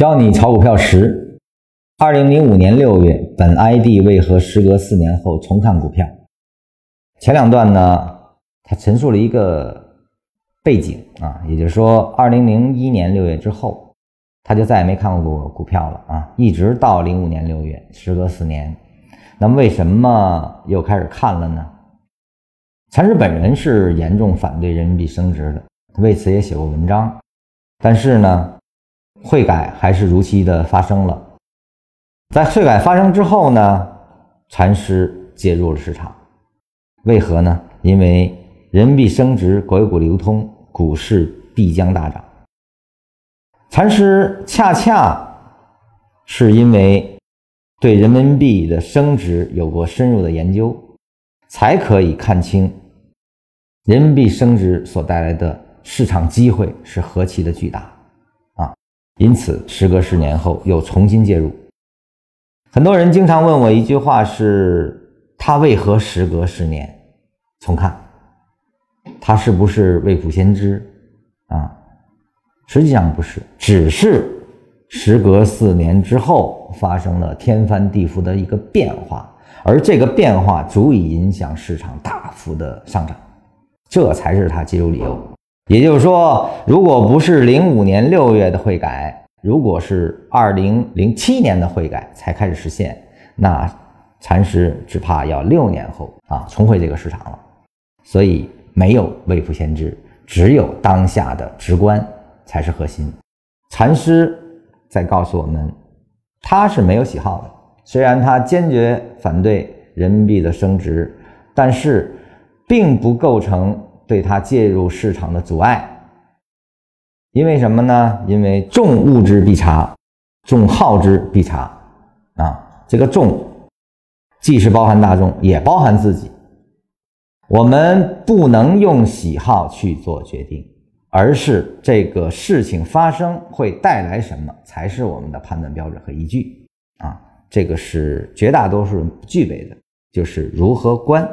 教你炒股票十。二零零五年六月，本 ID 为何时隔四年后重看股票？前两段呢，他陈述了一个背景啊，也就是说，二零零一年六月之后，他就再也没看过股票了啊，一直到零五年六月，时隔四年，那么为什么又开始看了呢？禅师本人是严重反对人民币升值的，为此也写过文章，但是呢。汇改还是如期的发生了，在汇改发生之后呢，禅师介入了市场，为何呢？因为人民币升值，国有股流通，股市必将大涨。禅师恰恰是因为对人民币的升值有过深入的研究，才可以看清人民币升值所带来的市场机会是何其的巨大。因此，时隔十年后又重新介入。很多人经常问我一句话：是他为何时隔十年重看？他是不是未卜先知啊？实际上不是，只是时隔四年之后发生了天翻地覆的一个变化，而这个变化足以影响市场大幅的上涨，这才是他介入理由。也就是说，如果不是零五年六月的汇改，如果是二零零七年的汇改才开始实现，那禅师只怕要六年后啊重回这个市场了。所以没有未卜先知，只有当下的直观才是核心。禅师在告诉我们，他是没有喜好的，虽然他坚决反对人民币的升值，但是并不构成。对它介入市场的阻碍，因为什么呢？因为众恶之必查，众好之必查啊！这个众既是包含大众，也包含自己。我们不能用喜好去做决定，而是这个事情发生会带来什么，才是我们的判断标准和依据啊！这个是绝大多数人不具备的，就是如何观。